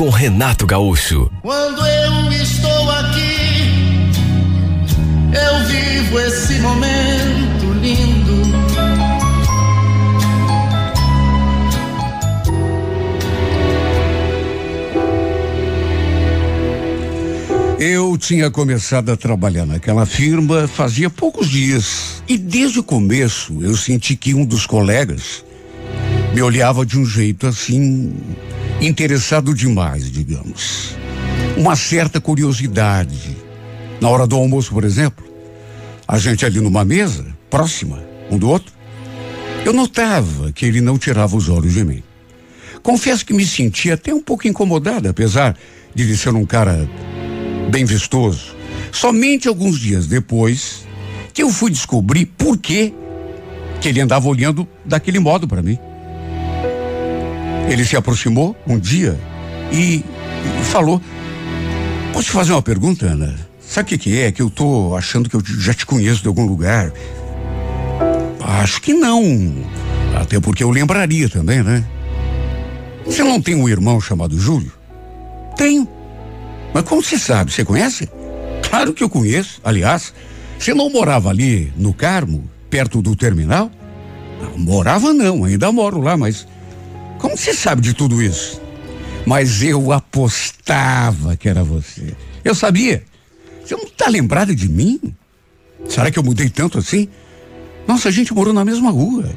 com Renato Gaúcho. Quando eu estou aqui, eu vivo esse momento lindo. Eu tinha começado a trabalhar naquela firma fazia poucos dias. E desde o começo eu senti que um dos colegas me olhava de um jeito assim, interessado demais, digamos. Uma certa curiosidade. Na hora do almoço, por exemplo, a gente ali numa mesa, próxima, um do outro, eu notava que ele não tirava os olhos de mim. Confesso que me sentia até um pouco incomodado, apesar de ele ser um cara bem vistoso. Somente alguns dias depois que eu fui descobrir por que que ele andava olhando daquele modo para mim. Ele se aproximou um dia e, falou: Posso te fazer uma pergunta, Ana? Sabe o que, que é? Que eu tô achando que eu já te conheço de algum lugar. Acho que não. Até porque eu lembraria também, né? Você não tem um irmão chamado Júlio? Tenho. Mas como você sabe? Você conhece? Claro que eu conheço. Aliás, você não morava ali no Carmo, perto do terminal? Morava não, ainda moro lá, mas como você sabe de tudo isso? Mas eu apostava que era você. Eu sabia. Você não está lembrado de mim? Será que eu mudei tanto assim? Nossa, a gente morou na mesma rua.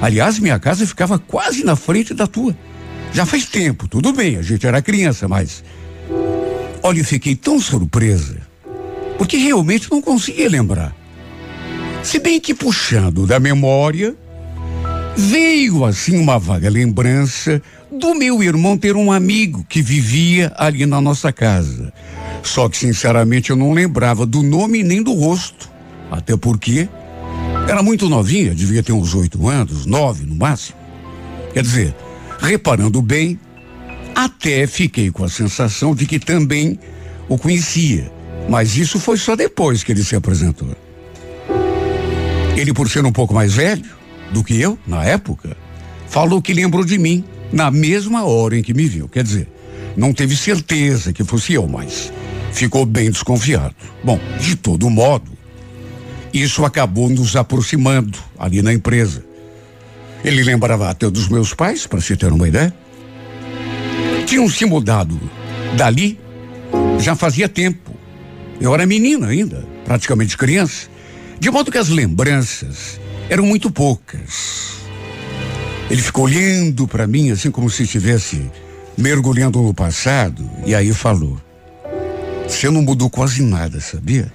Aliás, minha casa ficava quase na frente da tua. Já faz tempo, tudo bem, a gente era criança, mas Olha, eu fiquei tão surpresa, porque realmente não conseguia lembrar. Se bem que puxando da memória, veio assim uma vaga lembrança do meu irmão ter um amigo que vivia ali na nossa casa. Só que, sinceramente, eu não lembrava do nome nem do rosto. Até porque era muito novinha, devia ter uns oito anos, nove no máximo. Quer dizer, reparando bem, até fiquei com a sensação de que também o conhecia, mas isso foi só depois que ele se apresentou. Ele, por ser um pouco mais velho do que eu, na época, falou que lembrou de mim na mesma hora em que me viu. Quer dizer, não teve certeza que fosse eu, mas ficou bem desconfiado. Bom, de todo modo, isso acabou nos aproximando ali na empresa. Ele lembrava até dos meus pais, para se ter uma ideia tinham se mudado dali já fazia tempo. Eu era menina ainda, praticamente criança, de modo que as lembranças eram muito poucas. Ele ficou olhando para mim assim como se estivesse mergulhando no passado e aí falou: Você não mudou quase nada, sabia?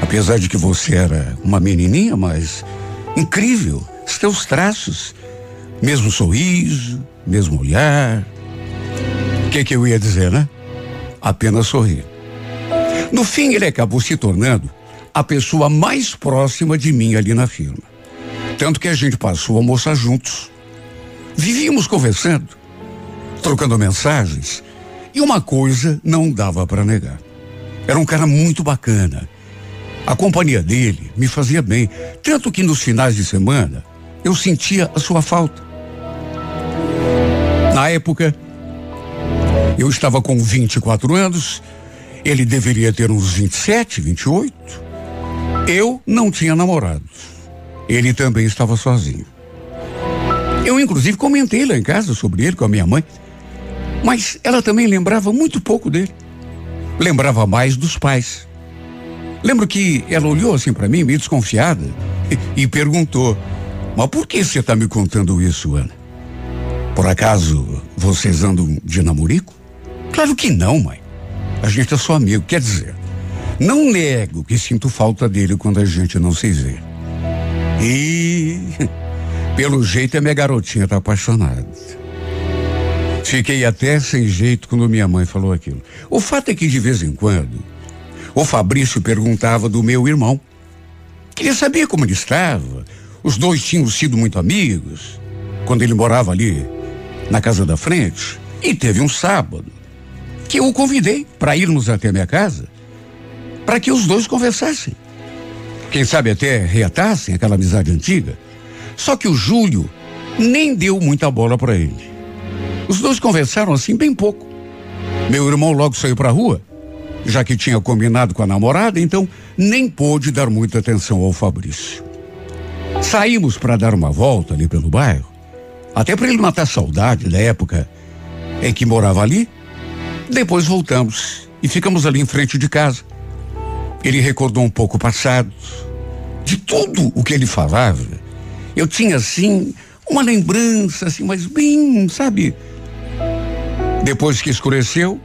Apesar de que você era uma menininha, mas incrível, os teus traços, mesmo sorriso, mesmo olhar, que que eu ia dizer, né? Apenas sorrir. No fim, ele acabou se tornando a pessoa mais próxima de mim ali na firma. Tanto que a gente passou a almoçar juntos. Vivíamos conversando, trocando mensagens, e uma coisa não dava para negar. Era um cara muito bacana. A companhia dele me fazia bem, tanto que nos finais de semana eu sentia a sua falta. Na época, eu estava com 24 anos, ele deveria ter uns 27, 28. Eu não tinha namorado. Ele também estava sozinho. Eu, inclusive, comentei lá em casa sobre ele com a minha mãe. Mas ela também lembrava muito pouco dele. Lembrava mais dos pais. Lembro que ela olhou assim para mim, meio desconfiada, e, e perguntou: Mas por que você está me contando isso, Ana? Por acaso vocês andam de namorico? Claro que não, mãe. A gente é só amigo. Quer dizer, não nego que sinto falta dele quando a gente não se vê. E, pelo jeito, a minha garotinha tá apaixonada. Fiquei até sem jeito quando minha mãe falou aquilo. O fato é que de vez em quando o Fabrício perguntava do meu irmão. Queria saber como ele estava. Os dois tinham sido muito amigos quando ele morava ali na casa da frente. E teve um sábado que eu o convidei para irmos até minha casa para que os dois conversassem. Quem sabe até reatassem aquela amizade antiga. Só que o Júlio nem deu muita bola para ele. Os dois conversaram assim bem pouco. Meu irmão logo saiu para a rua, já que tinha combinado com a namorada, então nem pôde dar muita atenção ao Fabrício. Saímos para dar uma volta ali pelo bairro, até para ele matar saudade da época em que morava ali. Depois voltamos e ficamos ali em frente de casa. Ele recordou um pouco o passado, de tudo o que ele falava. Eu tinha assim uma lembrança assim, mas bem, sabe? Depois que escureceu,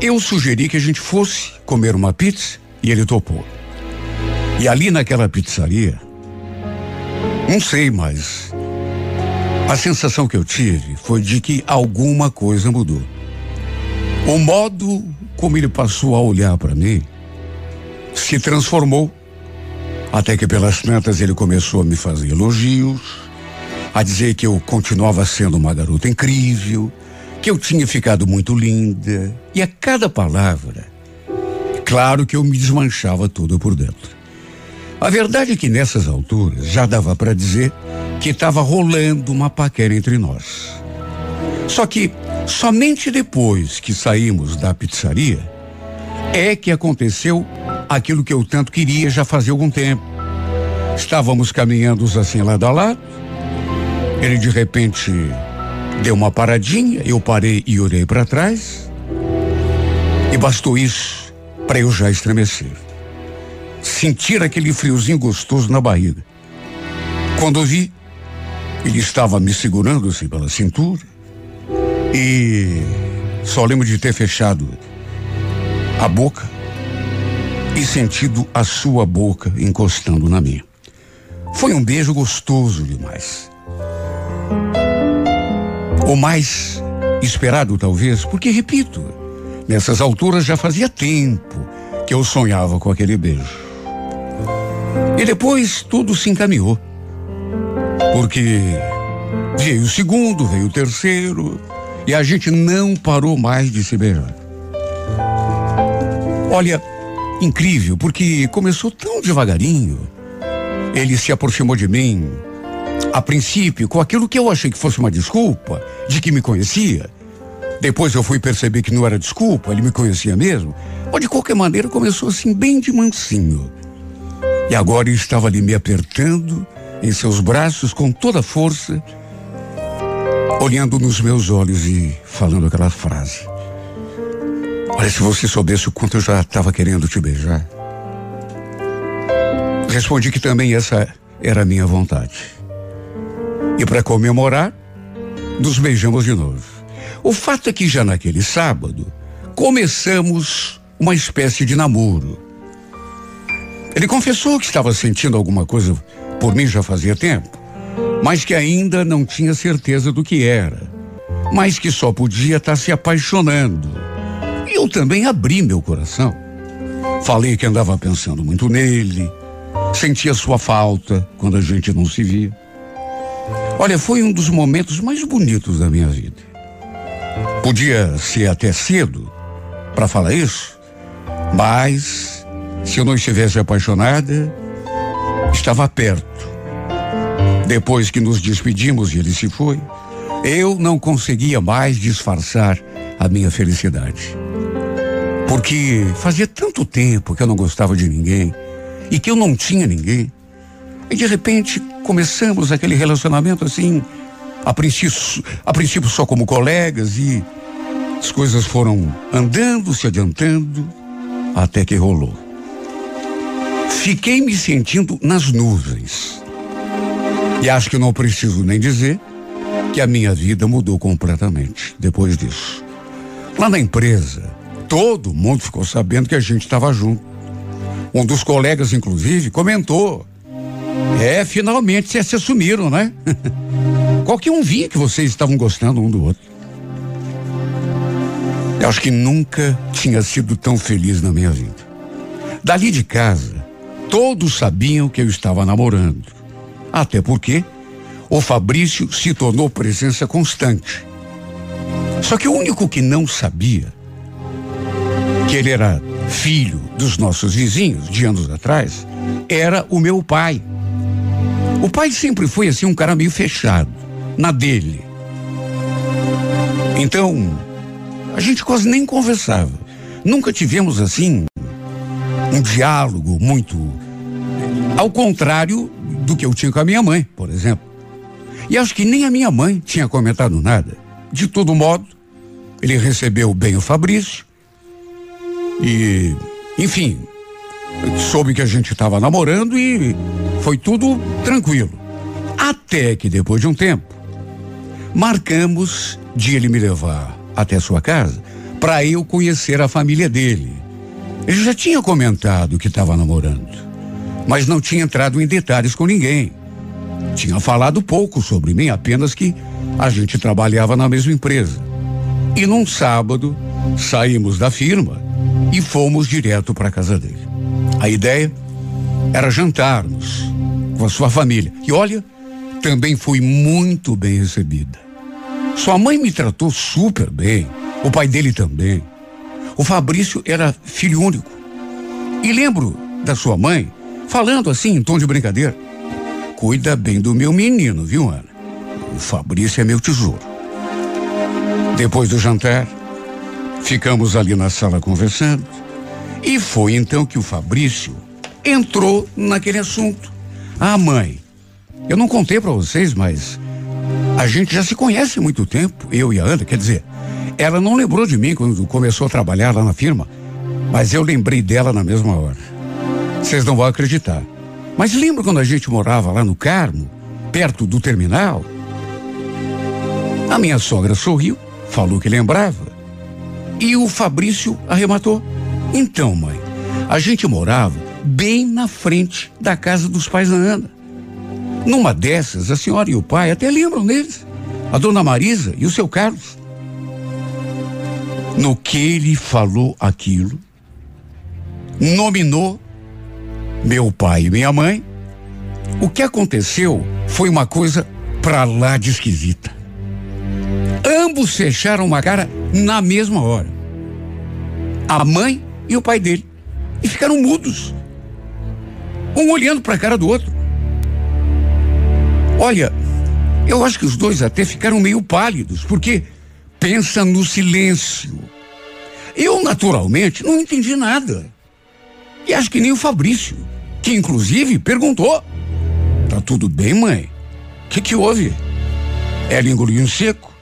eu sugeri que a gente fosse comer uma pizza e ele topou. E ali naquela pizzaria, não sei, mas a sensação que eu tive foi de que alguma coisa mudou. O modo como ele passou a olhar para mim se transformou. Até que pelas tantas ele começou a me fazer elogios, a dizer que eu continuava sendo uma garota incrível, que eu tinha ficado muito linda. E a cada palavra, claro que eu me desmanchava toda por dentro. A verdade é que nessas alturas já dava para dizer que estava rolando uma paquera entre nós. Só que somente depois que saímos da pizzaria é que aconteceu aquilo que eu tanto queria já fazia algum tempo. Estávamos caminhando assim lado a lado. Ele de repente deu uma paradinha, eu parei e olhei para trás. E bastou isso para eu já estremecer. Sentir aquele friozinho gostoso na barriga. Quando vi, ele estava me segurando assim pela cintura. E só lembro de ter fechado a boca e sentido a sua boca encostando na minha. Foi um beijo gostoso demais. O mais esperado, talvez, porque, repito, nessas alturas já fazia tempo que eu sonhava com aquele beijo. E depois tudo se encaminhou. Porque veio o segundo, veio o terceiro, e a gente não parou mais de se beijar. Olha, incrível, porque começou tão devagarinho. Ele se aproximou de mim, a princípio, com aquilo que eu achei que fosse uma desculpa, de que me conhecia. Depois eu fui perceber que não era desculpa, ele me conhecia mesmo. Mas de qualquer maneira começou assim, bem de mansinho. E agora ele estava ali me apertando em seus braços com toda a força, olhando nos meus olhos e falando aquela frase. Olha, se você soubesse o quanto eu já estava querendo te beijar. Respondi que também essa era a minha vontade. E para comemorar, nos beijamos de novo. O fato é que já naquele sábado, começamos uma espécie de namoro. Ele confessou que estava sentindo alguma coisa por mim já fazia tempo, mas que ainda não tinha certeza do que era, mas que só podia estar se apaixonando eu também abri meu coração. Falei que andava pensando muito nele, sentia sua falta quando a gente não se via. Olha, foi um dos momentos mais bonitos da minha vida. Podia ser até cedo para falar isso, mas se eu não estivesse apaixonada, estava perto. Depois que nos despedimos e ele se foi, eu não conseguia mais disfarçar a minha felicidade. Porque fazia tanto tempo que eu não gostava de ninguém e que eu não tinha ninguém. E de repente começamos aquele relacionamento assim, a princípio, a princípio só como colegas e as coisas foram andando, se adiantando, até que rolou. Fiquei me sentindo nas nuvens. E acho que não preciso nem dizer que a minha vida mudou completamente depois disso. Lá na empresa, Todo mundo ficou sabendo que a gente estava junto. Um dos colegas, inclusive, comentou. É, finalmente vocês se assumiram, né? Qualquer um via que vocês estavam gostando um do outro. Eu acho que nunca tinha sido tão feliz na minha vida. Dali de casa, todos sabiam que eu estava namorando. Até porque o Fabrício se tornou presença constante. Só que o único que não sabia que ele era filho dos nossos vizinhos de anos atrás era o meu pai. O pai sempre foi assim um cara meio fechado, na dele. Então, a gente quase nem conversava. Nunca tivemos assim um diálogo muito ao contrário do que eu tinha com a minha mãe, por exemplo. E acho que nem a minha mãe tinha comentado nada. De todo modo, ele recebeu bem o Fabrício e, enfim, soube que a gente estava namorando e foi tudo tranquilo. Até que depois de um tempo, marcamos de ele me levar até sua casa para eu conhecer a família dele. Ele já tinha comentado que estava namorando, mas não tinha entrado em detalhes com ninguém. Tinha falado pouco sobre mim, apenas que a gente trabalhava na mesma empresa. E num sábado, saímos da firma e fomos direto para a casa dele. A ideia era jantarmos com a sua família. E olha, também fui muito bem recebida. Sua mãe me tratou super bem, o pai dele também. O Fabrício era filho único. E lembro da sua mãe falando assim em tom de brincadeira. Cuida bem do meu menino, viu, Ana? O Fabrício é meu tesouro. Depois do jantar, ficamos ali na sala conversando. E foi então que o Fabrício entrou naquele assunto. Ah, mãe, eu não contei para vocês, mas a gente já se conhece há muito tempo, eu e a Ana. Quer dizer, ela não lembrou de mim quando começou a trabalhar lá na firma, mas eu lembrei dela na mesma hora. Vocês não vão acreditar. Mas lembra quando a gente morava lá no Carmo, perto do terminal? A minha sogra sorriu, falou que lembrava. E o Fabrício arrematou. Então, mãe, a gente morava bem na frente da casa dos pais da Ana. Numa dessas, a senhora e o pai até lembram deles. A dona Marisa e o seu Carlos. No que ele falou aquilo, nominou meu pai e minha mãe, o que aconteceu foi uma coisa pra lá de esquisita. Ambos fecharam uma cara na mesma hora. A mãe e o pai dele. E ficaram mudos. Um olhando para a cara do outro. Olha, eu acho que os dois até ficaram meio pálidos, porque pensa no silêncio. Eu, naturalmente, não entendi nada. E acho que nem o Fabrício, que inclusive perguntou: Tá tudo bem, mãe? O que, que houve? Ela engoliu seco,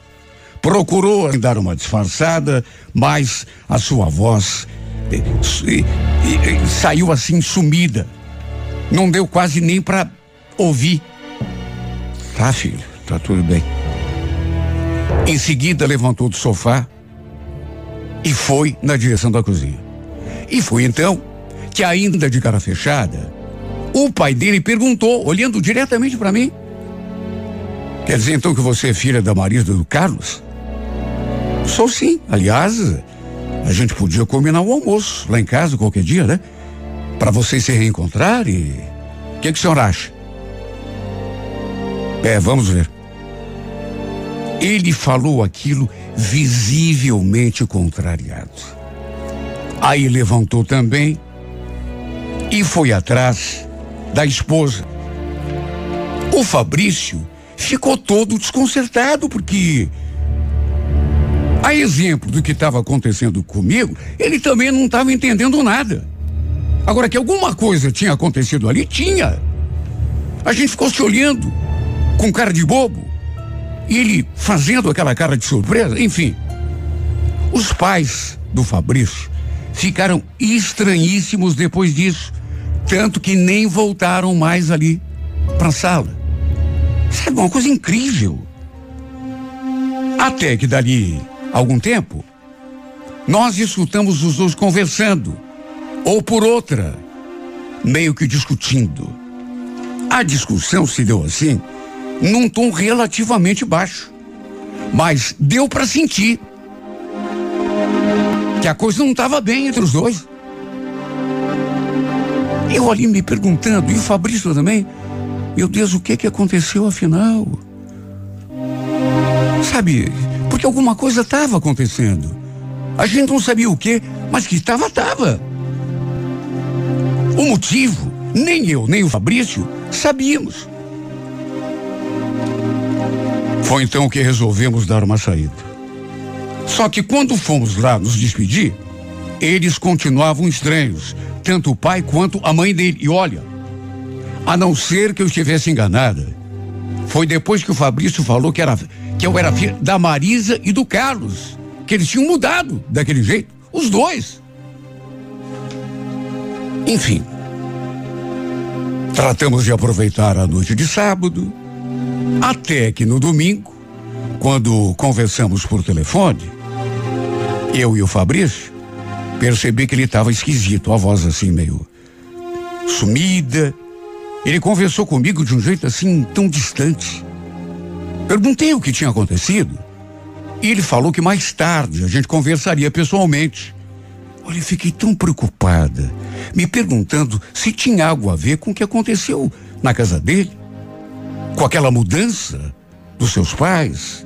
procurou dar uma disfarçada, mas a sua voz eh, eh, eh, saiu assim sumida. Não deu quase nem para ouvir. Tá, filho, tá tudo bem. Em seguida, levantou do sofá e foi na direção da cozinha. E foi então que ainda de cara fechada, o pai dele perguntou, olhando diretamente para mim: Quer dizer então que você é filha da Marisa do Carlos? Sou sim. Aliás, a gente podia combinar um almoço lá em casa qualquer dia, né? Para vocês se reencontrarem. O que, que o senhor acha? É, vamos ver. Ele falou aquilo visivelmente contrariado. Aí levantou também e foi atrás da esposa. O Fabrício ficou todo desconcertado porque a exemplo do que estava acontecendo comigo, ele também não estava entendendo nada. Agora que alguma coisa tinha acontecido ali, tinha. A gente ficou se olhando com cara de bobo. E ele fazendo aquela cara de surpresa, enfim. Os pais do Fabrício ficaram estranhíssimos depois disso, tanto que nem voltaram mais ali para a sala. Sabe uma coisa incrível? Até que dali algum tempo, nós escutamos os dois conversando, ou por outra, meio que discutindo. A discussão se deu assim, num tom relativamente baixo, mas deu para sentir que a coisa não estava bem entre os dois. Eu ali me perguntando, e o Fabrício também, meu Deus, o que que aconteceu afinal? Sabe, porque alguma coisa estava acontecendo. A gente não sabia o que, mas que estava, estava. O motivo, nem eu, nem o Fabrício sabíamos. Foi então que resolvemos dar uma saída. Só que quando fomos lá nos despedir, eles continuavam estranhos, tanto o pai quanto a mãe dele. E olha, a não ser que eu estivesse enganada, foi depois que o Fabrício falou que, era, que eu era filha da Marisa e do Carlos, que eles tinham mudado daquele jeito, os dois. Enfim, tratamos de aproveitar a noite de sábado, até que no domingo, quando conversamos por telefone, eu e o Fabrício, percebi que ele estava esquisito, a voz assim meio sumida. Ele conversou comigo de um jeito assim tão distante. Perguntei o que tinha acontecido e ele falou que mais tarde a gente conversaria pessoalmente. Olha, eu fiquei tão preocupada, me perguntando se tinha algo a ver com o que aconteceu na casa dele, com aquela mudança dos seus pais.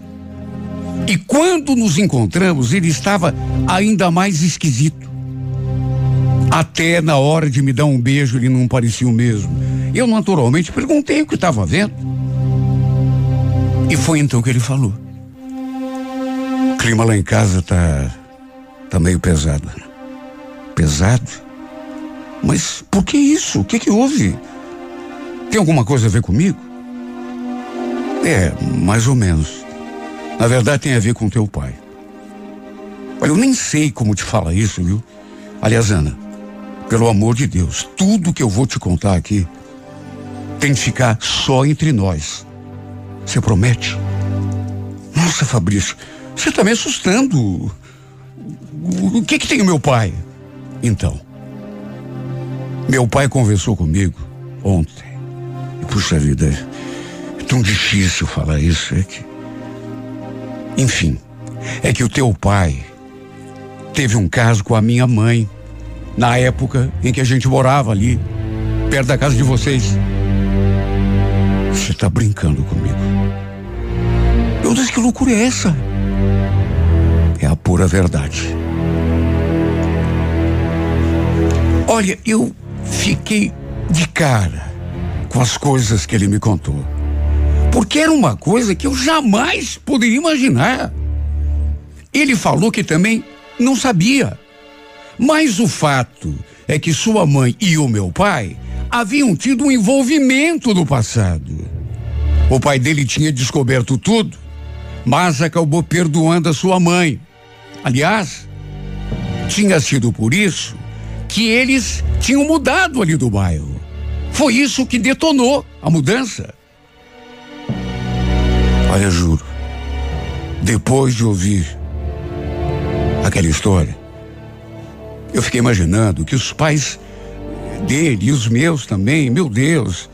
E quando nos encontramos, ele estava ainda mais esquisito. Até na hora de me dar um beijo, ele não parecia o mesmo. Eu naturalmente perguntei o que estava vendo. E foi então que ele falou. O clima lá em casa tá tá meio pesado. Pesado? Mas por que isso? O que que houve? Tem alguma coisa a ver comigo? É, mais ou menos. Na verdade tem a ver com teu pai. Olha, eu nem sei como te fala isso, viu? Aliás, Ana, pelo amor de Deus, tudo que eu vou te contar aqui tem que ficar só entre nós. Você promete? Nossa, Fabrício, você está me assustando. O que que tem o meu pai? Então, meu pai conversou comigo ontem. E, puxa vida, é tão difícil falar isso, é que. Enfim, é que o teu pai teve um caso com a minha mãe, na época em que a gente morava ali, perto da casa de vocês. Você está brincando comigo. Deus, que loucura é essa? É a pura verdade. Olha, eu fiquei de cara com as coisas que ele me contou. Porque era uma coisa que eu jamais poderia imaginar. Ele falou que também não sabia. Mas o fato é que sua mãe e o meu pai haviam tido um envolvimento no passado. O pai dele tinha descoberto tudo, mas acabou perdoando a sua mãe. Aliás, tinha sido por isso que eles tinham mudado ali do bairro. Foi isso que detonou a mudança. Olha, juro, depois de ouvir aquela história, eu fiquei imaginando que os pais dele e os meus também, meu Deus,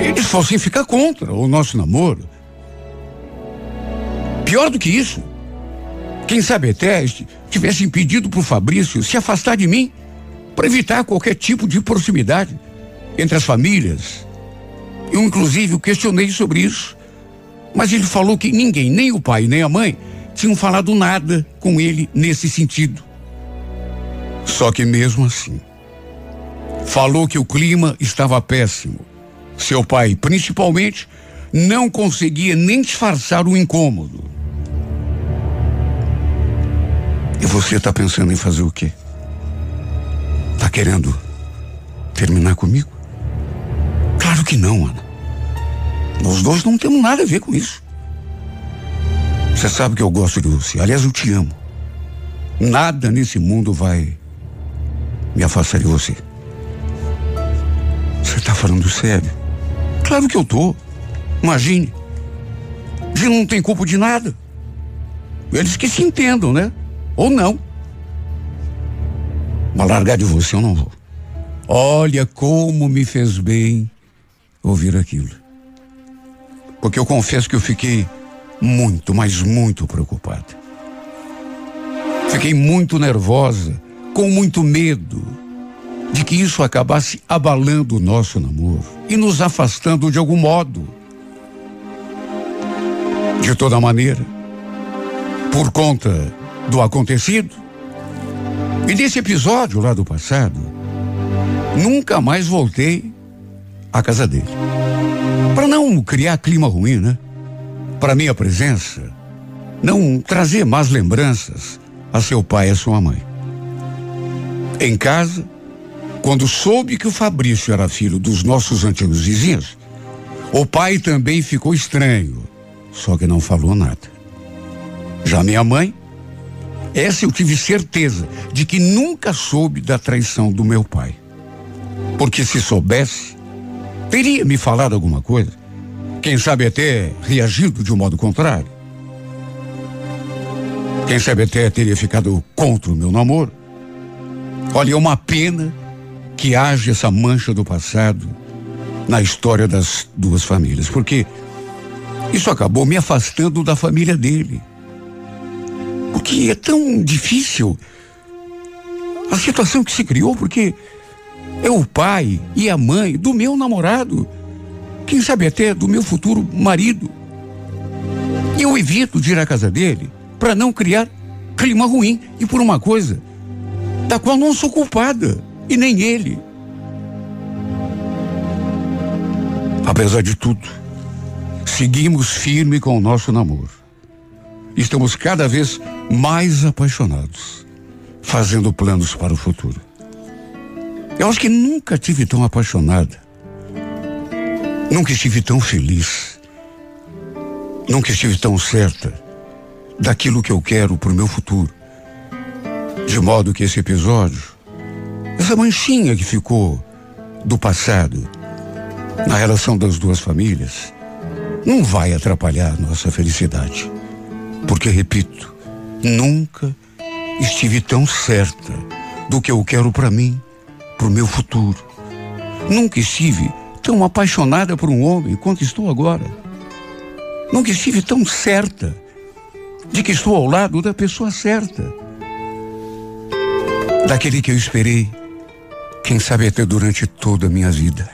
eles fossem ficar contra o nosso namoro. Pior do que isso, quem sabe até tivessem pedido para o Fabrício se afastar de mim para evitar qualquer tipo de proximidade entre as famílias. Eu, inclusive, questionei sobre isso, mas ele falou que ninguém, nem o pai nem a mãe, tinham falado nada com ele nesse sentido. Só que mesmo assim, falou que o clima estava péssimo. Seu pai, principalmente, não conseguia nem disfarçar o incômodo. E você está pensando em fazer o quê? Tá querendo terminar comigo? Claro que não, Ana. Nós dois não temos nada a ver com isso. Você sabe que eu gosto de você. Aliás, eu te amo. Nada nesse mundo vai me afastar de você. Você está falando sério? Claro que eu tô. Imagine. Ele não tem culpa de nada. Eles que se entendam, né? Ou não. Mas largar de você eu não vou. Olha como me fez bem ouvir aquilo. Porque eu confesso que eu fiquei muito, mas muito preocupado. Fiquei muito nervosa, com muito medo de que isso acabasse abalando o nosso namoro e nos afastando de algum modo. De toda maneira, por conta do acontecido e desse episódio lá do passado, nunca mais voltei à casa dele. Para não criar clima ruim, né? Para minha presença, não trazer más lembranças a seu pai e a sua mãe. Em casa, quando soube que o Fabrício era filho dos nossos antigos vizinhos, o pai também ficou estranho, só que não falou nada. Já minha mãe, essa eu tive certeza de que nunca soube da traição do meu pai. Porque se soubesse, teria me falado alguma coisa. Quem sabe até reagido de um modo contrário. Quem sabe até teria ficado contra o meu namoro. Olha, é uma pena que haja essa mancha do passado na história das duas famílias, porque isso acabou me afastando da família dele. Porque é tão difícil a situação que se criou, porque é o pai e a mãe do meu namorado, quem sabe até do meu futuro marido. E eu evito de ir à casa dele para não criar clima ruim e por uma coisa da qual não sou culpada e nem ele. Apesar de tudo, seguimos firme com o nosso namoro. Estamos cada vez mais apaixonados, fazendo planos para o futuro. Eu acho que nunca tive tão apaixonada. Nunca estive tão feliz. Nunca estive tão certa daquilo que eu quero para o meu futuro. De modo que esse episódio, essa manchinha que ficou do passado na relação das duas famílias, não vai atrapalhar nossa felicidade. Porque, repito, nunca estive tão certa do que eu quero para mim para o meu futuro. Nunca estive tão apaixonada por um homem quanto estou agora. Nunca estive tão certa de que estou ao lado da pessoa certa. Daquele que eu esperei, quem sabe até durante toda a minha vida.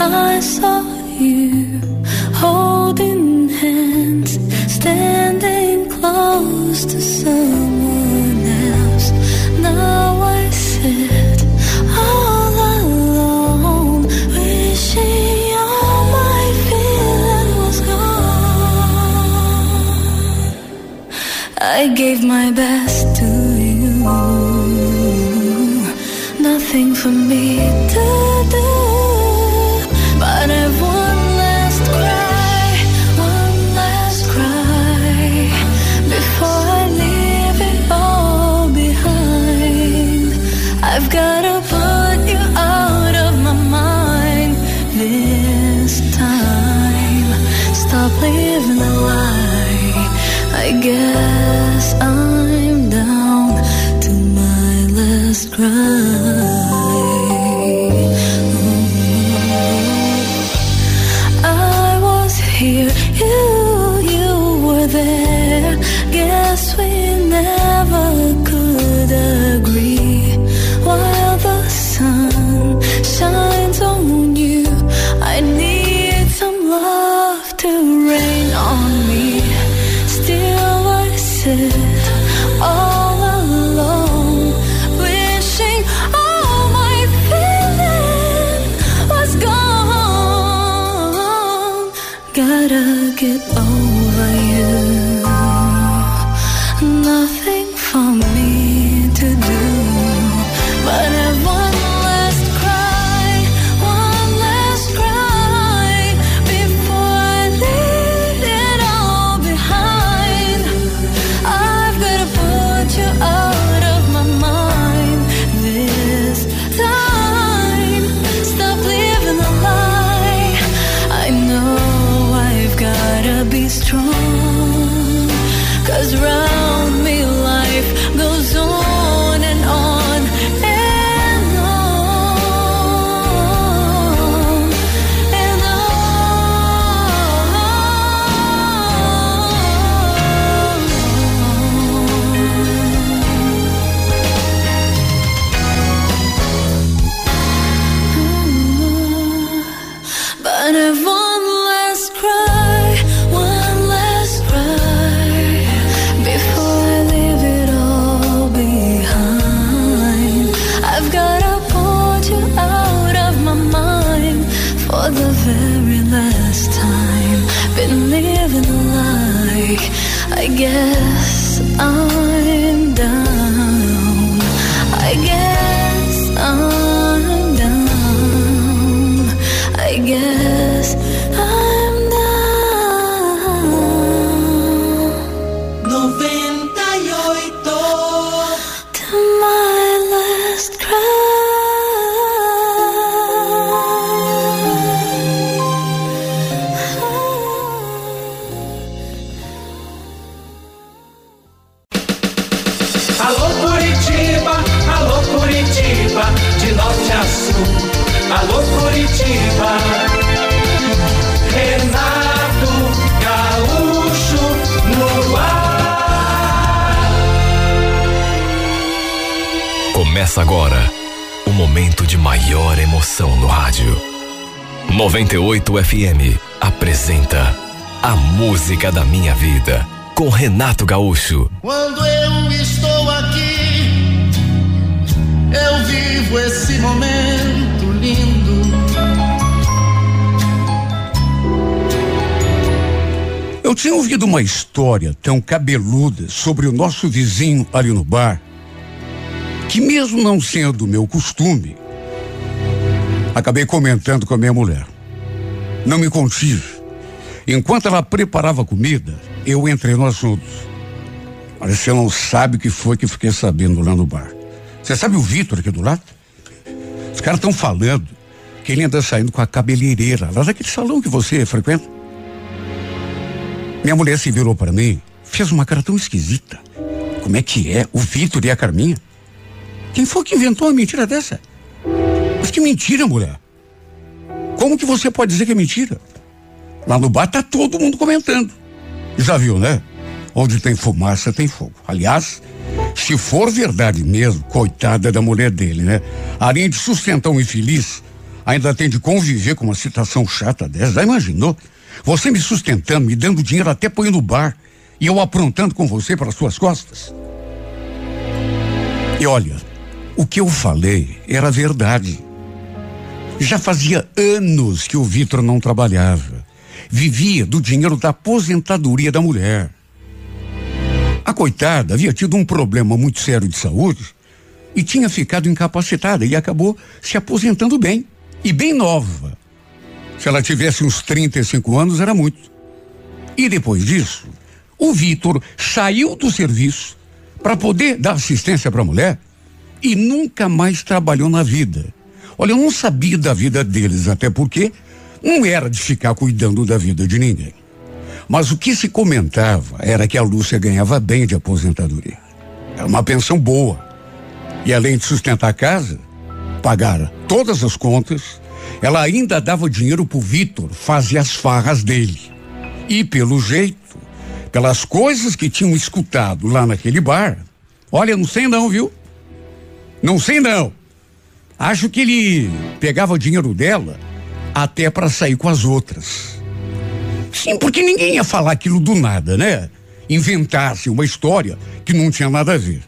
I saw you holding hands, standing close to someone else. Now I sit all alone, wishing all my feeling was gone. I gave my best to you, nothing for me. Começa agora o momento de maior emoção no rádio. 98 FM apresenta A Música da Minha Vida com Renato Gaúcho. Quando eu estou aqui, eu vivo esse momento lindo. Eu tinha ouvido uma história tão cabeluda sobre o nosso vizinho ali no bar, que mesmo não sendo meu costume, acabei comentando com a minha mulher. Não me contive. Enquanto ela preparava comida, eu entrei no assunto. Olha, você não sabe o que foi que fiquei sabendo lá no bar. Você sabe o Vitor aqui do lado? Os caras estão falando que ele anda saindo com a cabeleireira lá daquele salão que você frequenta. Minha mulher se virou para mim, fez uma cara tão esquisita. Como é que é? O Vitor e a Carminha? Quem foi que inventou uma mentira dessa? Mas que mentira, mulher. Como que você pode dizer que é mentira? Lá no bar tá todo mundo comentando. Já viu, né? Onde tem fumaça tem fogo. Aliás, se for verdade mesmo, coitada da mulher dele, né? Além de sustentar um infeliz, ainda tem de conviver com uma situação chata dessa. Já imaginou? Você me sustentando, me dando dinheiro até põe no bar e eu aprontando com você para suas costas? E olha, o que eu falei era verdade. Já fazia anos que o Vitor não trabalhava. Vivia do dinheiro da aposentadoria da mulher. A coitada havia tido um problema muito sério de saúde e tinha ficado incapacitada e acabou se aposentando bem. E bem nova. Se ela tivesse uns 35 anos, era muito. E depois disso, o Vitor saiu do serviço para poder dar assistência para a mulher e nunca mais trabalhou na vida. Olha, eu não sabia da vida deles, até porque não era de ficar cuidando da vida de ninguém. Mas o que se comentava era que a Lúcia ganhava bem de aposentadoria. Era uma pensão boa. E além de sustentar a casa, pagar todas as contas, ela ainda dava dinheiro pro Vitor fazer as farras dele. E pelo jeito, pelas coisas que tinham escutado lá naquele bar, olha, não sei não, viu? Não sei não. Acho que ele pegava o dinheiro dela até para sair com as outras. Sim, porque ninguém ia falar aquilo do nada, né? Inventasse uma história que não tinha nada a ver.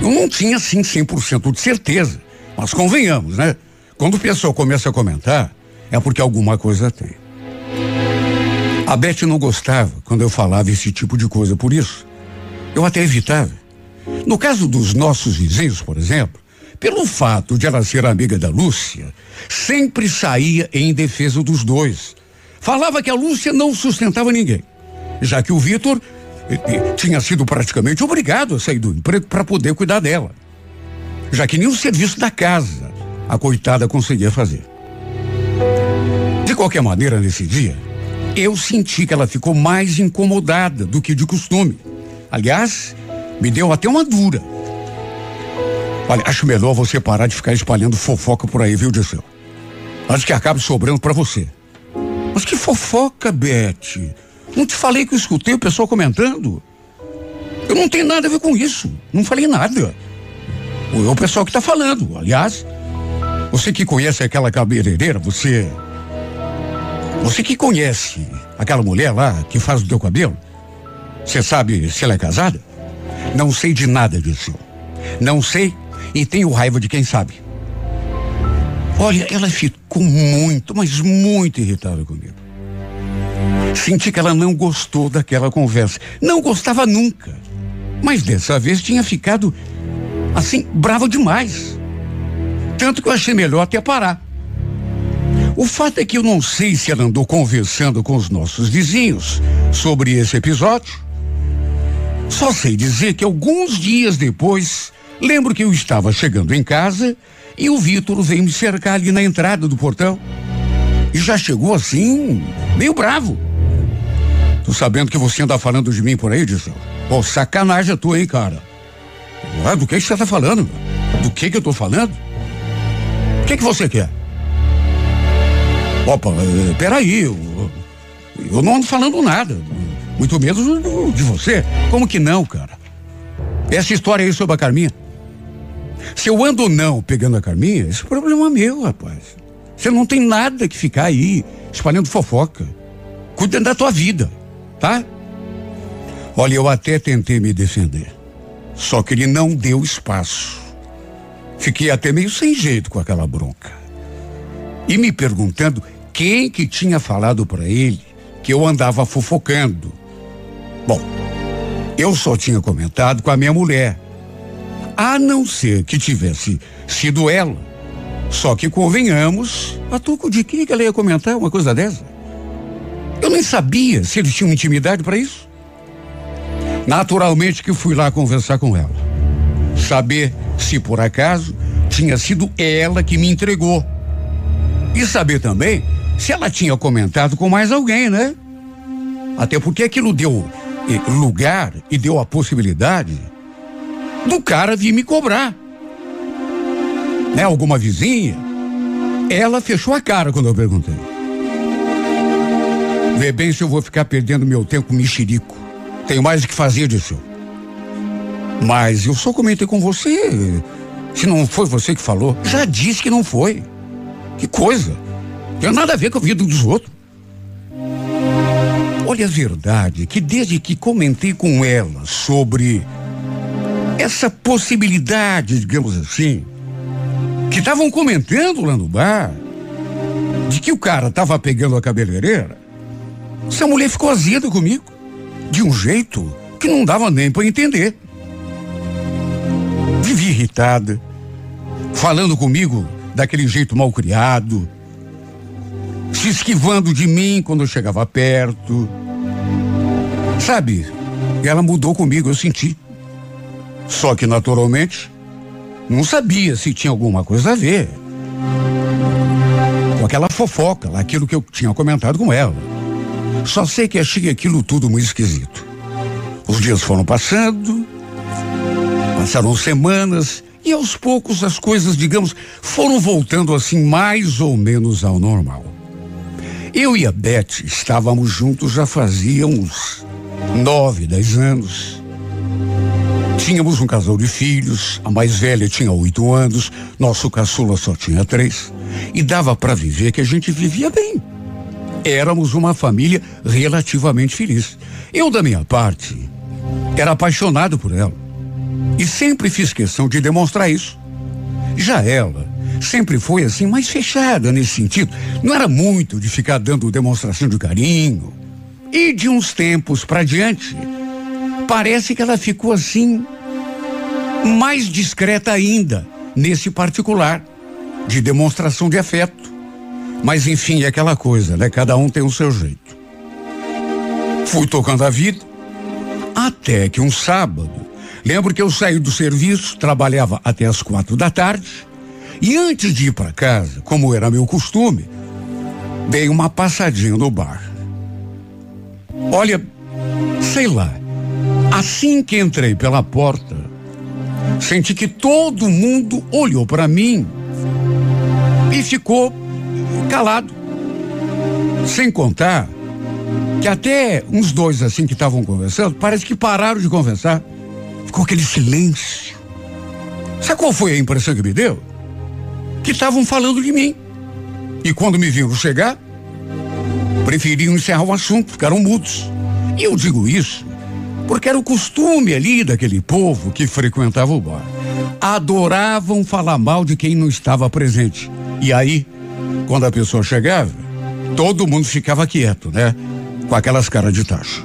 Eu não tinha, assim, 100% de certeza. Mas convenhamos, né? Quando o pessoal começa a comentar, é porque alguma coisa tem. A Beth não gostava quando eu falava esse tipo de coisa, por isso eu até evitava. No caso dos nossos vizinhos, por exemplo, pelo fato de ela ser amiga da Lúcia, sempre saía em defesa dos dois. Falava que a Lúcia não sustentava ninguém, já que o Vitor eh, eh, tinha sido praticamente obrigado a sair do emprego para poder cuidar dela, já que nem o serviço da casa a coitada conseguia fazer. De qualquer maneira, nesse dia, eu senti que ela ficou mais incomodada do que de costume. Aliás, me deu até uma dura. Olha, acho melhor você parar de ficar espalhando fofoca por aí, viu, Disseu? Antes que acabe sobrando para você. Mas que fofoca, Beth? Não te falei que eu escutei o pessoal comentando? Eu não tenho nada a ver com isso. Não falei nada. É o pessoal que tá falando. Aliás, você que conhece aquela cabeleireira, você. Você que conhece aquela mulher lá que faz o teu cabelo? Você sabe se ela é casada? Não sei de nada disso. Não sei e tenho raiva de quem sabe. Olha, ela ficou muito, mas muito irritada comigo. Senti que ela não gostou daquela conversa. Não gostava nunca. Mas dessa vez tinha ficado assim, brava demais. Tanto que eu achei melhor até parar. O fato é que eu não sei se ela andou conversando com os nossos vizinhos sobre esse episódio. Só sei dizer que alguns dias depois, lembro que eu estava chegando em casa e o Vitor veio me cercar ali na entrada do portão. E já chegou assim, meio bravo. Tô sabendo que você anda falando de mim por aí, Dissel. Pô, sacanagem a tua, hein, cara? Ué, do que, que você tá falando? Do que que eu tô falando? O que que você quer? Opa, eh, peraí, eu, eu não ando falando nada. Muito menos de você. Como que não, cara? Essa história aí sobre a Carminha. Se eu ando ou não pegando a Carminha, esse é problema meu, rapaz. Você não tem nada que ficar aí espalhando fofoca. Cuida da tua vida, tá? Olha, eu até tentei me defender. Só que ele não deu espaço. Fiquei até meio sem jeito com aquela bronca. E me perguntando quem que tinha falado para ele que eu andava fofocando. Bom, eu só tinha comentado com a minha mulher. A não ser que tivesse sido ela. Só que convenhamos, a toco de que ela ia comentar uma coisa dessa? Eu nem sabia se eles tinham intimidade para isso. Naturalmente que fui lá conversar com ela. Saber se por acaso tinha sido ela que me entregou. E saber também se ela tinha comentado com mais alguém, né? Até porque aquilo deu lugar e deu a possibilidade do cara vir me cobrar. Né? Alguma vizinha? Ela fechou a cara quando eu perguntei. Vê bem se eu vou ficar perdendo meu tempo mexerico. Tenho mais o que fazer disso. Mas eu só comentei com você. Se não foi você que falou, já disse que não foi. Que coisa. Tem nada a ver com a vida dos outros. Olha a verdade que desde que comentei com ela sobre essa possibilidade, digamos assim, que estavam comentando lá no bar, de que o cara estava pegando a cabeleireira, essa mulher ficou azeda comigo de um jeito que não dava nem para entender. Vivia irritada, falando comigo daquele jeito mal criado, se esquivando de mim quando eu chegava perto. Sabe, ela mudou comigo, eu senti. Só que naturalmente não sabia se tinha alguma coisa a ver com aquela fofoca, aquilo que eu tinha comentado com ela. Só sei que achei aquilo tudo muito esquisito. Os dias foram passando, passaram semanas e aos poucos as coisas, digamos, foram voltando assim mais ou menos ao normal. Eu e a Beth estávamos juntos já fazia uns nove, dez anos. Tínhamos um casal de filhos, a mais velha tinha oito anos, nosso caçula só tinha três. E dava para viver que a gente vivia bem éramos uma família relativamente feliz. Eu, da minha parte, era apaixonado por ela. E sempre fiz questão de demonstrar isso. Já ela sempre foi assim, mais fechada nesse sentido. Não era muito de ficar dando demonstração de carinho. E de uns tempos para diante, parece que ela ficou assim, mais discreta ainda, nesse particular, de demonstração de afeto. Mas enfim, é aquela coisa, né? Cada um tem o seu jeito. Fui tocando a vida, até que um sábado, lembro que eu saí do serviço, trabalhava até as quatro da tarde, e antes de ir para casa, como era meu costume, dei uma passadinha no bar. Olha, sei lá, assim que entrei pela porta, senti que todo mundo olhou para mim e ficou calado. Sem contar que até uns dois assim que estavam conversando, parece que pararam de conversar. Ficou aquele silêncio. Sabe qual foi a impressão que me deu? Que estavam falando de mim. E quando me viram chegar, preferiam encerrar o assunto, ficaram mudos. E eu digo isso porque era o costume ali daquele povo que frequentava o bar. Adoravam falar mal de quem não estava presente. E aí, quando a pessoa chegava, todo mundo ficava quieto, né? com aquelas caras de taxa.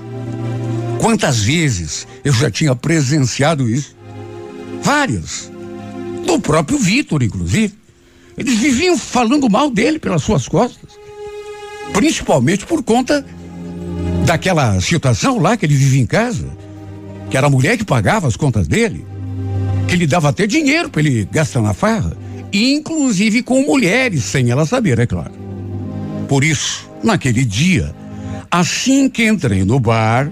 Quantas vezes eu já tinha presenciado isso? Várias. Do próprio Vitor, inclusive. Eles viviam falando mal dele pelas suas costas. Principalmente por conta daquela situação lá que ele vivia em casa, que era a mulher que pagava as contas dele, que ele dava até dinheiro para ele gastar na farra, inclusive com mulheres, sem ela saber, é claro. Por isso, naquele dia, assim que entrei no bar,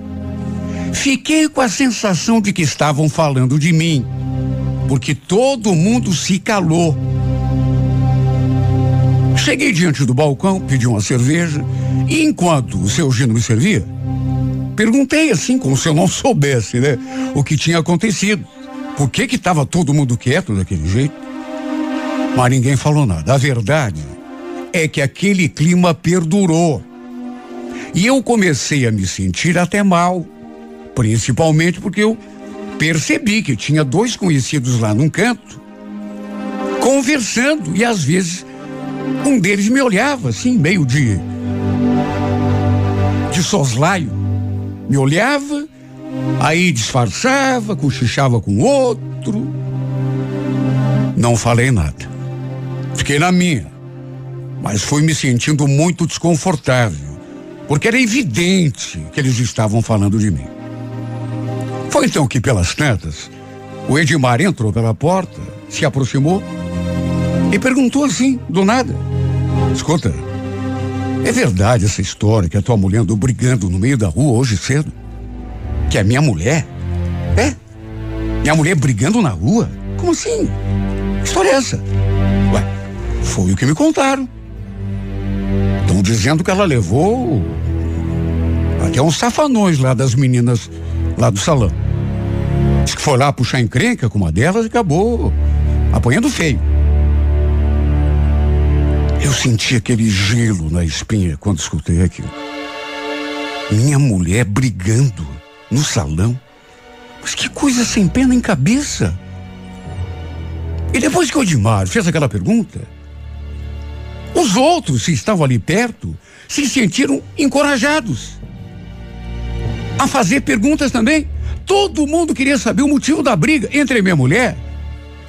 fiquei com a sensação de que estavam falando de mim, porque todo mundo se calou. Cheguei diante do balcão, pedi uma cerveja, e enquanto o seu Gino me servia, perguntei assim, como se eu não soubesse, né, o que tinha acontecido. Por que que estava todo mundo quieto daquele jeito? Mas ninguém falou nada. A verdade é que aquele clima perdurou. E eu comecei a me sentir até mal, principalmente porque eu percebi que tinha dois conhecidos lá num canto, conversando, e às vezes um deles me olhava assim, meio de. de soslaio. Me olhava, aí disfarçava, cochichava com outro. Não falei nada. Fiquei na minha mas fui me sentindo muito desconfortável, porque era evidente que eles estavam falando de mim. Foi então que, pelas tantas, o Edmar entrou pela porta, se aproximou e perguntou assim, do nada: Escuta, é verdade essa história que a tua mulher andou brigando no meio da rua hoje cedo? Que é minha mulher? É? Minha mulher brigando na rua? Como assim? Que história é essa? Ué, foi o que me contaram. Estão dizendo que ela levou até uns safanões lá das meninas lá do salão. Diz que foi lá puxar encrenca com uma delas e acabou apanhando feio. Eu senti aquele gelo na espinha quando escutei aquilo. Minha mulher brigando no salão. Mas que coisa sem pena nem cabeça. E depois que o Odimar fez aquela pergunta, os outros que estavam ali perto se sentiram encorajados a fazer perguntas também. Todo mundo queria saber o motivo da briga entre minha mulher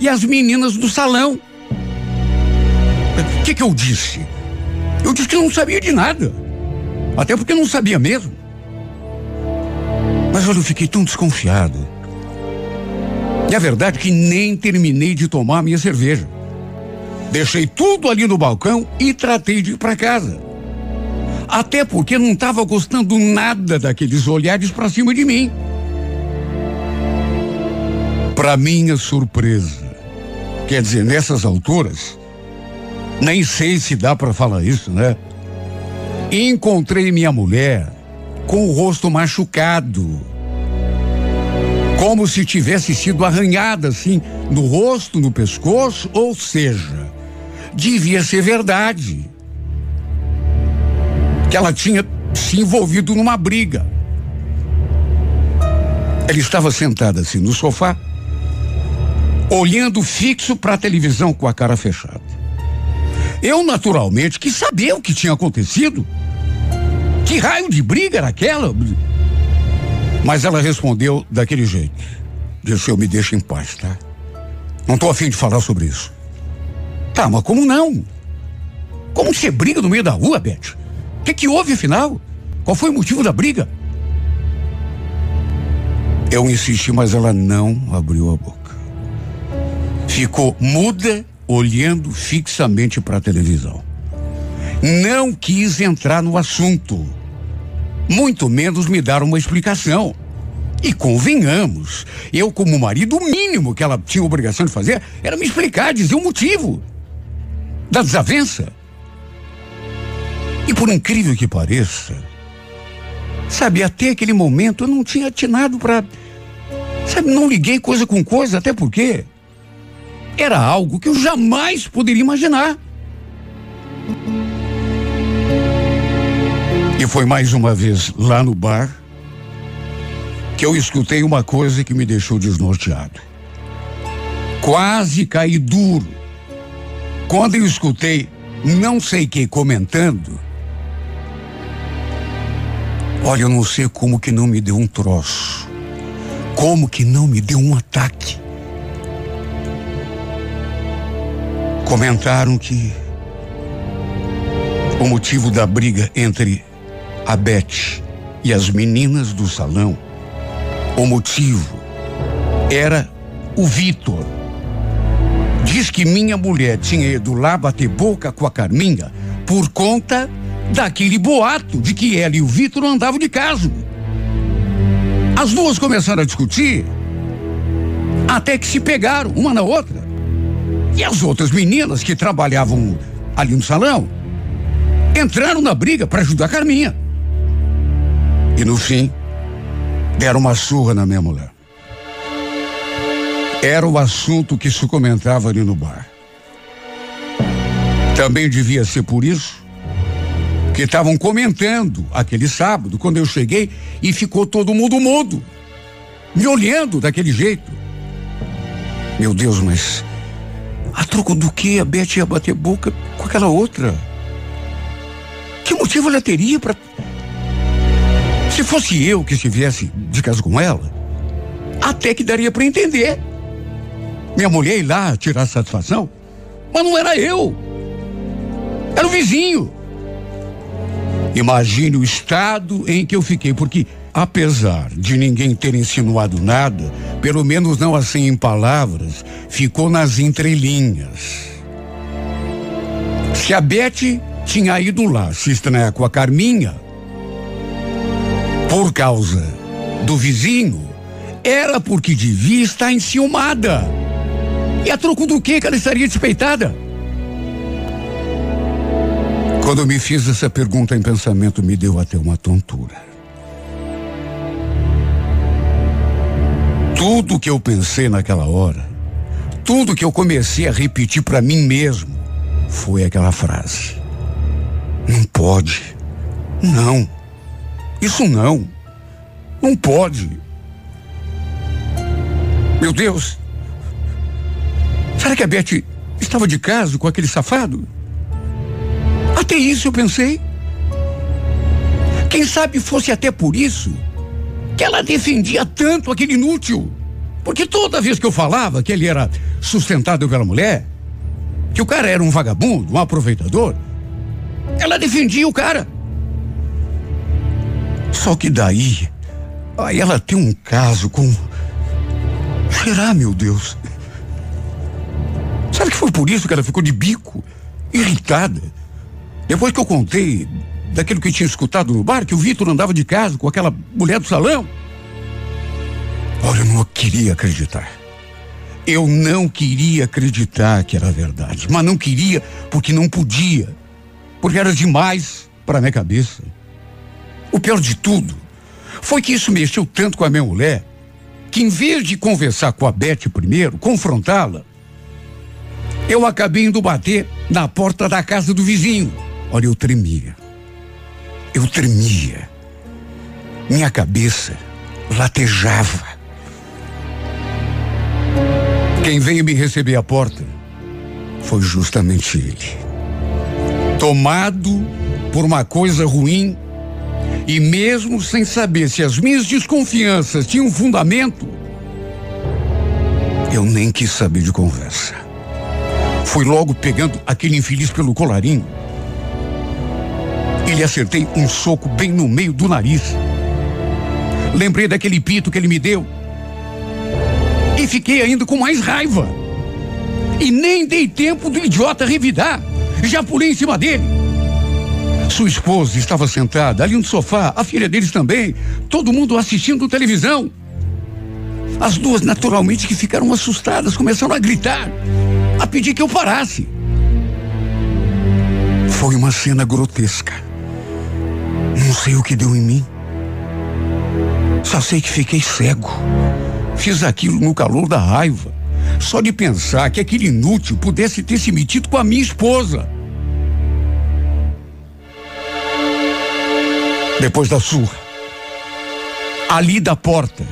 e as meninas do salão. O que, que eu disse? Eu disse que não sabia de nada. Até porque não sabia mesmo. Mas olha, eu fiquei tão desconfiado. E a verdade é que nem terminei de tomar a minha cerveja. Deixei tudo ali no balcão e tratei de ir para casa. Até porque não estava gostando nada daqueles olhares para cima de mim. Para minha surpresa, quer dizer, nessas alturas, nem sei se dá para falar isso, né? Encontrei minha mulher com o rosto machucado, como se tivesse sido arranhada assim no rosto, no pescoço, ou seja, devia ser verdade. Que ela tinha se envolvido numa briga. Ela estava sentada assim no sofá, olhando fixo para a televisão com a cara fechada. Eu, naturalmente, quis saber o que tinha acontecido. Que raio de briga era aquela? Mas ela respondeu daquele jeito. Disse, eu me deixa em paz, tá? Não estou afim de falar sobre isso. Tá, mas como não? Como você briga no meio da rua, Beth? O que, que houve afinal? Qual foi o motivo da briga? Eu insisti, mas ela não abriu a boca. Ficou muda, olhando fixamente para a televisão. Não quis entrar no assunto, muito menos me dar uma explicação. E convenhamos, eu, como marido, o mínimo que ela tinha obrigação de fazer era me explicar, dizer o motivo da desavença. E por incrível que pareça, sabe, até aquele momento eu não tinha atinado para. Sabe, não liguei coisa com coisa, até porque era algo que eu jamais poderia imaginar. E foi mais uma vez lá no bar que eu escutei uma coisa que me deixou desnorteado. Quase caí duro quando eu escutei não sei quem comentando, Olha, eu não sei como que não me deu um troço. Como que não me deu um ataque. Comentaram que o motivo da briga entre a Beth e as meninas do salão, o motivo era o Vitor. Diz que minha mulher tinha ido lá bater boca com a Carminha por conta daquele boato de que ela e o Vitor andavam de caso. As duas começaram a discutir, até que se pegaram uma na outra. E as outras meninas que trabalhavam ali no salão entraram na briga para ajudar a Carminha. E no fim, deram uma surra na minha mulher. Era o assunto que se comentava ali no bar. Também devia ser por isso que estavam comentando aquele sábado, quando eu cheguei, e ficou todo mundo mudo, me olhando daquele jeito. Meu Deus, mas a troco do que a Beth ia bater boca com aquela outra? Que motivo ela teria para. Se fosse eu que estivesse de casa com ela, até que daria para entender. Minha mulher ir lá tirar satisfação, mas não era eu. Era o vizinho. Imagine o estado em que eu fiquei, porque apesar de ninguém ter insinuado nada, pelo menos não assim em palavras, ficou nas entrelinhas. Se a Beth tinha ido lá se estranhar com a Carminha, por causa do vizinho, era porque devia estar enciumada. E a troco do que ela estaria despeitada? Quando me fiz essa pergunta em pensamento, me deu até uma tontura. Tudo que eu pensei naquela hora, tudo que eu comecei a repetir para mim mesmo, foi aquela frase: Não pode. Não. Isso não. Não pode. Meu Deus. Será que a Beth estava de caso com aquele safado? Até isso eu pensei. Quem sabe fosse até por isso que ela defendia tanto aquele inútil. Porque toda vez que eu falava que ele era sustentado pela mulher, que o cara era um vagabundo, um aproveitador, ela defendia o cara. Só que daí, aí ela tem um caso com. Será, meu Deus? Será que foi por isso que ela ficou de bico, irritada? Depois que eu contei daquilo que tinha escutado no bar, que o Vitor andava de casa com aquela mulher do salão. Olha, eu não queria acreditar. Eu não queria acreditar que era verdade, mas não queria porque não podia, porque era demais para minha cabeça. O pior de tudo foi que isso mexeu tanto com a minha mulher que, em vez de conversar com a Beth primeiro, confrontá-la, eu acabei indo bater na porta da casa do vizinho. Olha, eu tremia. Eu tremia. Minha cabeça latejava. Quem veio me receber à porta foi justamente ele. Tomado por uma coisa ruim e mesmo sem saber se as minhas desconfianças tinham fundamento, eu nem quis saber de conversa. Fui logo pegando aquele infeliz pelo colarinho e lhe acertei um soco bem no meio do nariz. Lembrei daquele pito que ele me deu e fiquei ainda com mais raiva. E nem dei tempo do idiota revidar. Já pulei em cima dele. Sua esposa estava sentada ali no sofá, a filha deles também, todo mundo assistindo televisão. As duas, naturalmente, que ficaram assustadas, começaram a gritar, a pedir que eu parasse. Foi uma cena grotesca. Não sei o que deu em mim. Só sei que fiquei cego. Fiz aquilo no calor da raiva. Só de pensar que aquele inútil pudesse ter se metido com a minha esposa. Depois da surra, ali da porta,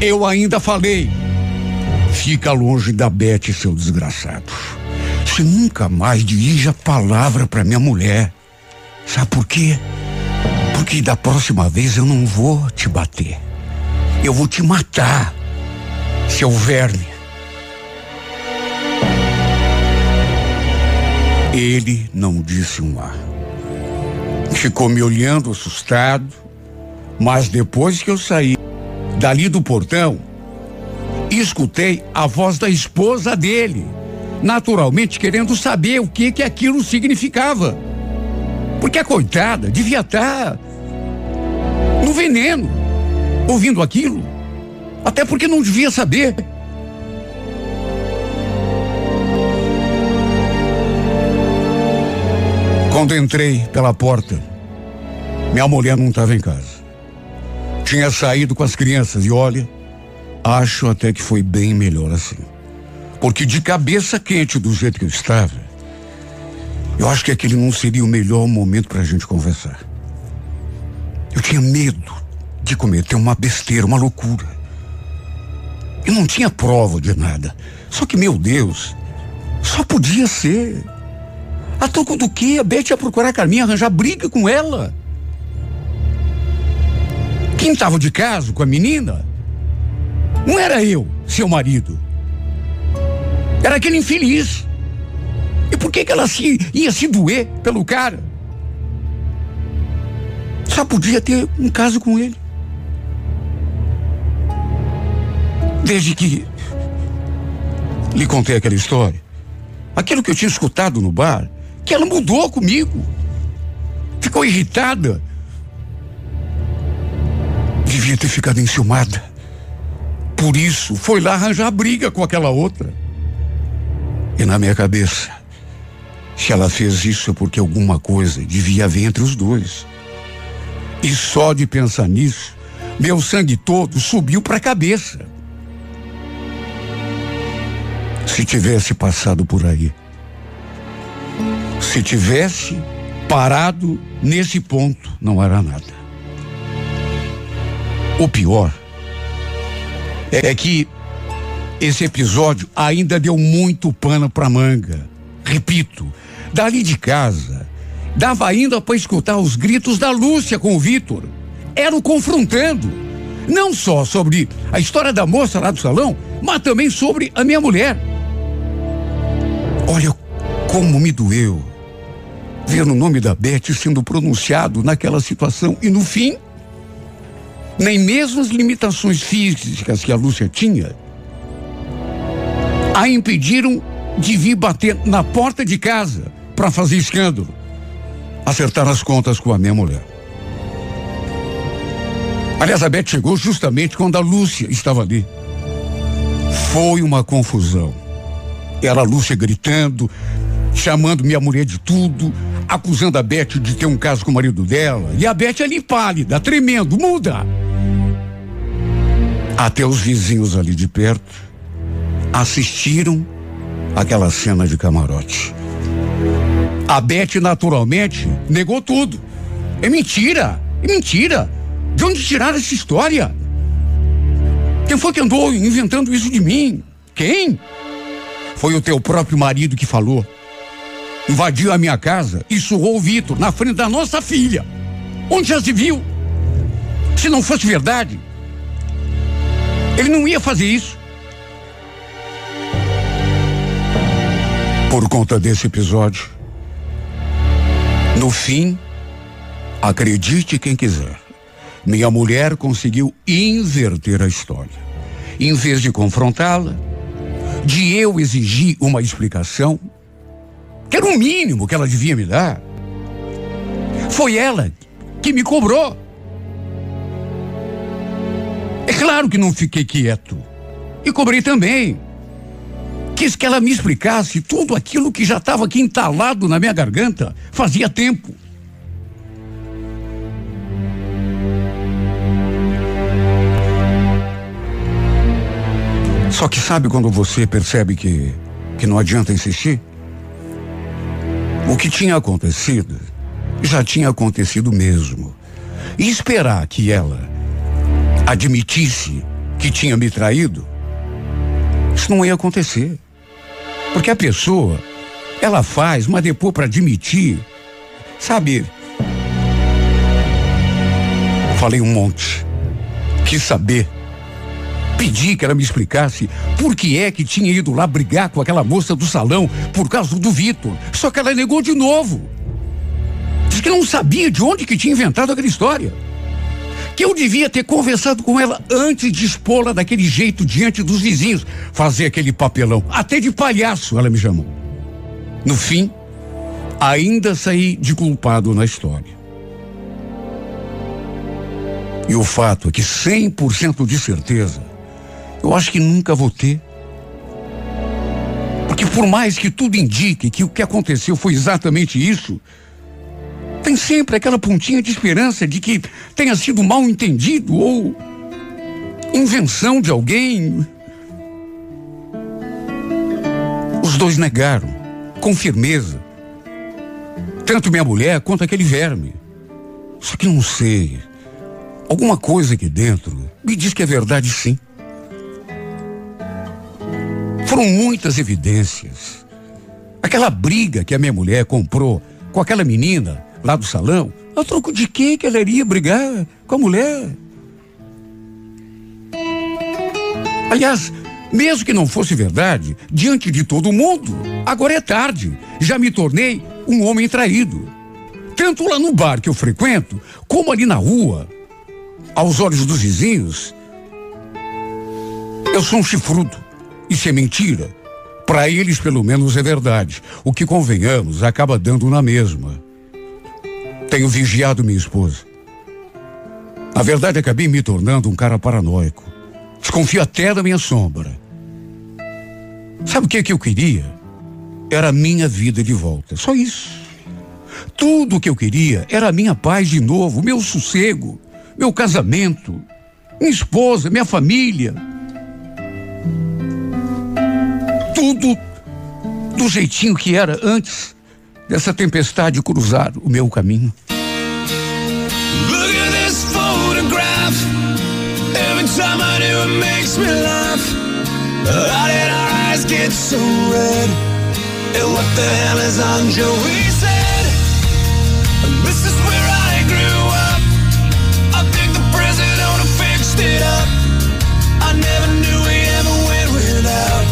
eu ainda falei: fica longe da Bete, seu desgraçado. Você nunca mais dirige a palavra para minha mulher. Sabe por quê? Porque da próxima vez eu não vou te bater. Eu vou te matar, seu verme. Ele não disse um ar. Ficou me olhando assustado, mas depois que eu saí dali do portão, escutei a voz da esposa dele, naturalmente querendo saber o que que aquilo significava. Porque a coitada devia estar no veneno, ouvindo aquilo. Até porque não devia saber. Quando entrei pela porta, minha mulher não estava em casa. Tinha saído com as crianças e olha, acho até que foi bem melhor assim. Porque de cabeça quente do jeito que eu estava, eu acho que aquele não seria o melhor momento para a gente conversar. Eu tinha medo de cometer uma besteira, uma loucura. Eu não tinha prova de nada. Só que, meu Deus, só podia ser. A troco do que? A Beth ia procurar a Carminha arranjar briga com ela. Quem estava de caso com a menina não era eu, seu marido. Era aquele infeliz. E por que, que ela se, ia se doer pelo cara? Só podia ter um caso com ele. Desde que lhe contei aquela história, aquilo que eu tinha escutado no bar, que ela mudou comigo. Ficou irritada. Devia ter ficado enciumada. Por isso, foi lá arranjar briga com aquela outra. E na minha cabeça, se ela fez isso é porque alguma coisa devia haver entre os dois. E só de pensar nisso, meu sangue todo subiu para a cabeça. Se tivesse passado por aí, se tivesse parado nesse ponto, não era nada. O pior é que esse episódio ainda deu muito pano para manga. Repito, dali de casa, dava ainda para escutar os gritos da Lúcia com o Vitor. Eram confrontando, não só sobre a história da moça lá do salão, mas também sobre a minha mulher. Olha como me doeu ver o nome da Beth sendo pronunciado naquela situação e no fim, nem mesmo as limitações físicas que a Lúcia tinha a impediram de vir bater na porta de casa para fazer escândalo, acertar as contas com a minha mulher. Aliás, a Beth chegou justamente quando a Lúcia estava ali. Foi uma confusão. Era a Lúcia gritando, chamando minha mulher de tudo, acusando a Beth de ter um caso com o marido dela. E a Beth ali pálida, tremendo, muda. Até os vizinhos ali de perto assistiram aquela cena de camarote. A Beth, naturalmente, negou tudo. É mentira! É mentira! De onde tiraram essa história? Quem foi que andou inventando isso de mim? Quem? Foi o teu próprio marido que falou. Invadiu a minha casa e surrou o Vitor na frente da nossa filha. Onde já se viu? Se não fosse verdade, ele não ia fazer isso. Por conta desse episódio, no fim, acredite quem quiser, minha mulher conseguiu inverter a história. Em vez de confrontá-la, de eu exigir uma explicação, que era o mínimo que ela devia me dar. Foi ela que me cobrou. É claro que não fiquei quieto. E cobrei também. Quis que ela me explicasse tudo aquilo que já estava aqui entalado na minha garganta fazia tempo. Só que sabe quando você percebe que, que não adianta insistir? O que tinha acontecido já tinha acontecido mesmo. E esperar que ela admitisse que tinha me traído, isso não ia acontecer. Porque a pessoa, ela faz, mas depois para admitir, sabe? Falei um monte. Quis saber. Pedi que ela me explicasse por que é que tinha ido lá brigar com aquela moça do salão por causa do Vitor. Só que ela negou de novo. Diz que não sabia de onde que tinha inventado aquela história. Que eu devia ter conversado com ela antes de expô-la daquele jeito diante dos vizinhos, fazer aquele papelão. Até de palhaço ela me chamou. No fim, ainda saí de culpado na história. E o fato é que 100% de certeza, eu acho que nunca vou ter. Porque por mais que tudo indique que o que aconteceu foi exatamente isso, tem sempre aquela pontinha de esperança de que tenha sido mal entendido ou invenção de alguém. Os dois negaram, com firmeza. Tanto minha mulher quanto aquele verme. Só que não sei. Alguma coisa aqui dentro me diz que é verdade sim. Foram muitas evidências. Aquela briga que a minha mulher comprou com aquela menina lá do salão, a troco de quê que ela iria brigar com a mulher? Aliás, mesmo que não fosse verdade, diante de todo mundo, agora é tarde. Já me tornei um homem traído. Tanto lá no bar que eu frequento, como ali na rua, aos olhos dos vizinhos, eu sou um chifrudo. Isso é mentira. Para eles, pelo menos, é verdade. O que convenhamos acaba dando na mesma. Tenho vigiado minha esposa. A verdade, acabei me tornando um cara paranoico. Desconfio até da minha sombra. Sabe o que, que eu queria? Era a minha vida de volta. Só isso. Tudo o que eu queria era a minha paz de novo, meu sossego, meu casamento, minha esposa, minha família. Tudo do jeitinho que era antes dessa tempestade cruzar o meu caminho. Look at this photograph. Every time I do it makes me laugh. Our eyes so red? And what the hell is on? This is where I grew up. I think the fixed it up. I never knew we ever went without.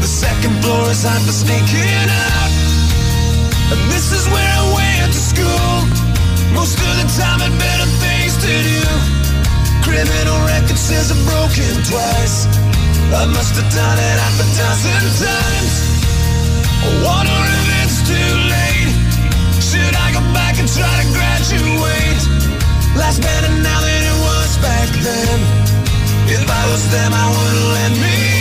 The second floor is hot for sneaking out. And this is where I went to school. Most of the time had better things to do. Criminal record says I'm broken twice. I must have done it half a dozen times. I wonder if it's too late. Should I go back and try to graduate? Life's better now than it was back then. If I was them, I wouldn't let me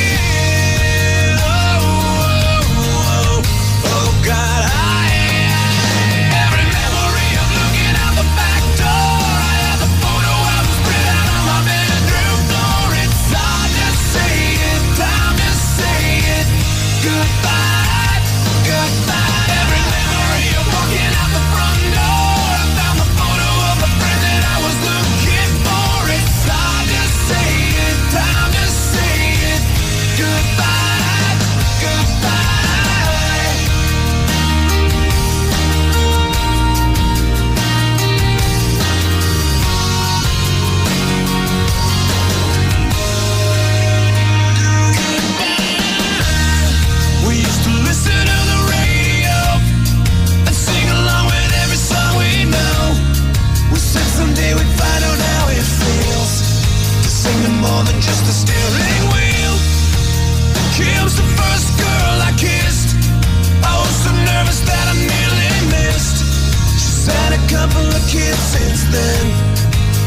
since then.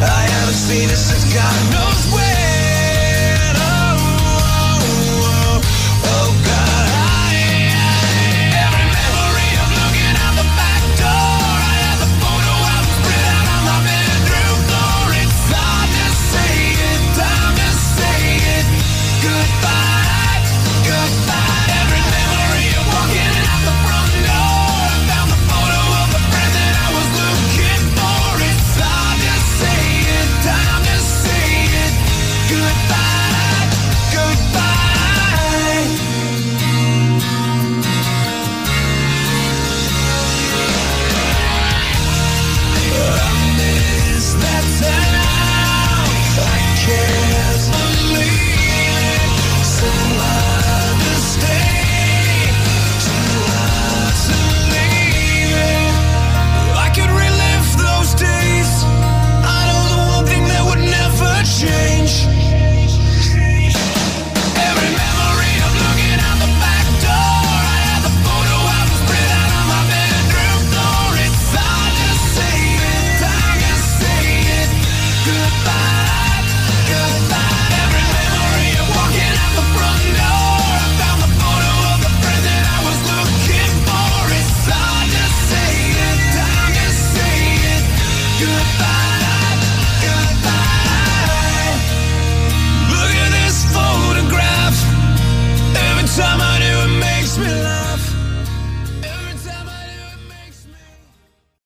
I haven't seen her since God knows when.